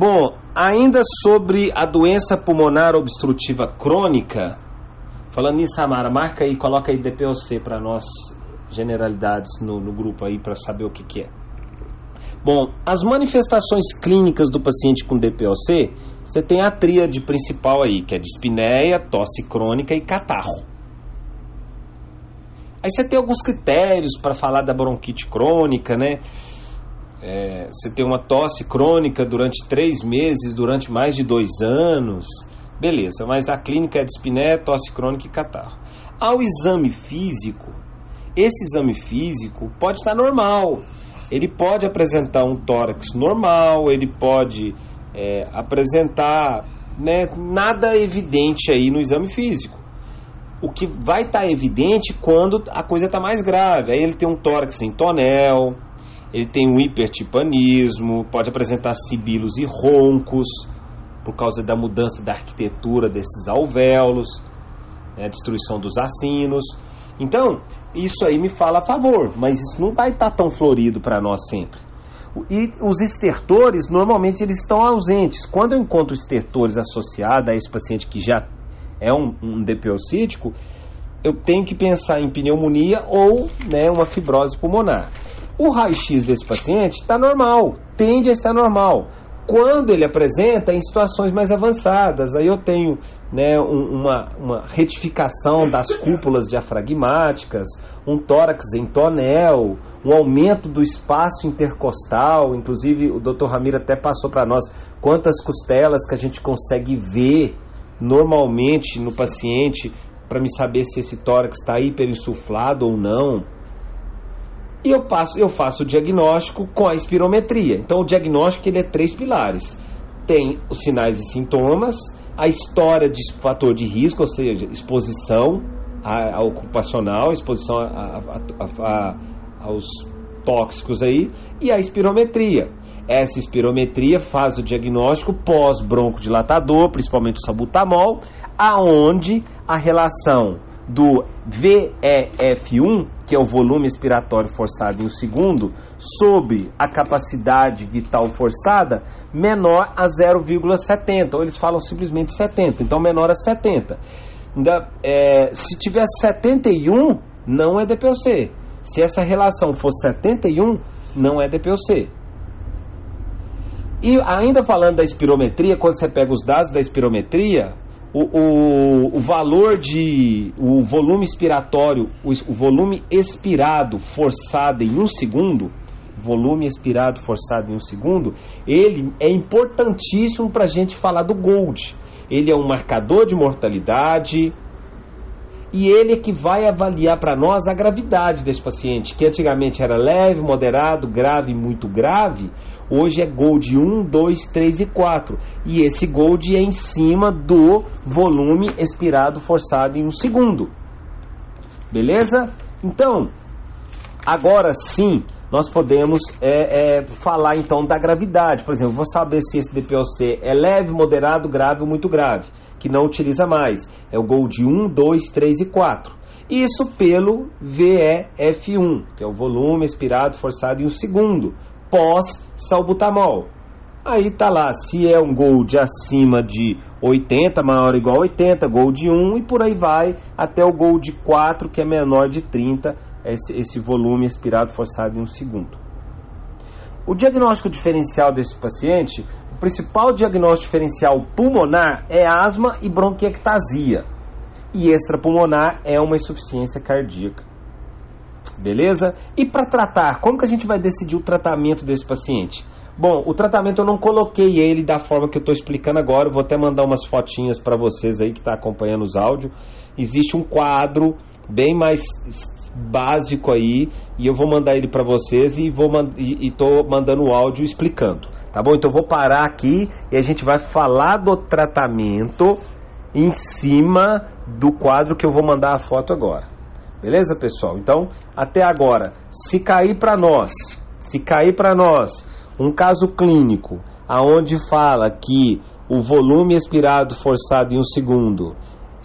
Bom, ainda sobre a doença pulmonar obstrutiva crônica, falando nisso, Samara, marca aí, coloca aí DPOC para nós, generalidades no, no grupo aí, para saber o que, que é. Bom, as manifestações clínicas do paciente com DPOC, você tem a tríade principal aí, que é dispneia, tosse crônica e catarro. Aí você tem alguns critérios para falar da bronquite crônica, né? É, você tem uma tosse crônica durante três meses, durante mais de dois anos. Beleza, mas a clínica é dispneia, tosse crônica e catarro. Ao exame físico, esse exame físico pode estar normal. Ele pode apresentar um tórax normal, ele pode é, apresentar né, nada evidente aí no exame físico o que vai estar evidente quando a coisa está mais grave. Aí ele tem um tórax em tonel, ele tem um hipertipanismo, pode apresentar sibilos e roncos por causa da mudança da arquitetura desses alvéolos, né, destruição dos acinos. Então, isso aí me fala a favor, mas isso não vai estar tá tão florido para nós sempre. E os estertores, normalmente, eles estão ausentes. Quando eu encontro estertores associados a esse paciente que já é um, um eu tenho que pensar em pneumonia ou né, uma fibrose pulmonar. O raio-x desse paciente está normal, tende a estar normal. Quando ele apresenta em situações mais avançadas, aí eu tenho né, um, uma, uma retificação das cúpulas diafragmáticas, um tórax em tonel, um aumento do espaço intercostal. Inclusive, o Dr. Ramiro até passou para nós quantas costelas que a gente consegue ver normalmente no paciente para me saber se esse tórax está hiperinsuflado ou não. E eu, passo, eu faço o diagnóstico com a espirometria. Então, o diagnóstico ele é três pilares: tem os sinais e sintomas, a história de fator de risco, ou seja, exposição a, a ocupacional, exposição a, aos tóxicos aí, e a espirometria. Essa espirometria faz o diagnóstico pós-broncodilatador, principalmente o sabutamol, aonde a relação do VEF1, que é o volume expiratório forçado em um segundo, sobre a capacidade vital forçada, menor a 0,70, ou eles falam simplesmente 70, então menor a 70. Ainda, é, se tiver 71, não é DPOC. Se essa relação for 71, não é DPOC. E ainda falando da espirometria, quando você pega os dados da espirometria, o, o, o valor de. o volume expiratório, o, o volume expirado forçado em um segundo, volume expirado forçado em um segundo, ele é importantíssimo para a gente falar do Gold. Ele é um marcador de mortalidade, e ele é que vai avaliar para nós a gravidade desse paciente, que antigamente era leve, moderado, grave, muito grave, hoje é Gold 1, 2, 3 e 4. E esse Gold é em cima do volume expirado forçado em um segundo. Beleza? Então, agora sim, nós podemos é, é, falar então da gravidade. Por exemplo, vou saber se esse DPOC é leve, moderado, grave ou muito grave que não utiliza mais. É o Gold 1, 2, 3 e 4. Isso pelo VEF1, que é o volume expirado forçado em um segundo, pós-salbutamol. Aí tá lá, se é um Gold acima de 80, maior ou igual a 80, Gold 1 e por aí vai até o Gold 4, que é menor de 30, esse, esse volume expirado forçado em um segundo. O diagnóstico diferencial desse paciente principal diagnóstico diferencial pulmonar é asma e bronquiectasia. E extrapulmonar é uma insuficiência cardíaca. Beleza? E para tratar, como que a gente vai decidir o tratamento desse paciente? Bom, o tratamento eu não coloquei ele da forma que eu estou explicando agora. Eu vou até mandar umas fotinhas para vocês aí que está acompanhando os áudios. Existe um quadro bem mais básico aí e eu vou mandar ele para vocês e vou e estou mandando o áudio explicando. Tá bom? Então eu vou parar aqui e a gente vai falar do tratamento em cima do quadro que eu vou mandar a foto agora. Beleza, pessoal? Então, até agora, se cair para nós, se cair para nós um caso clínico aonde fala que o volume expirado forçado em um segundo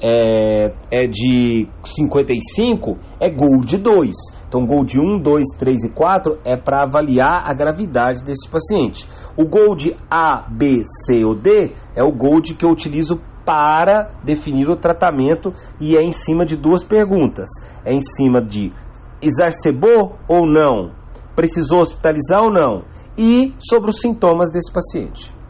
é, é de 55, é Gold 2. Então, Gold 1, 2, 3 e 4 é para avaliar a gravidade desse paciente. O Gold A, B, C ou D é o Gold que eu utilizo para definir o tratamento e é em cima de duas perguntas. É em cima de exacerbou ou não, precisou hospitalizar ou não, e sobre os sintomas desse paciente.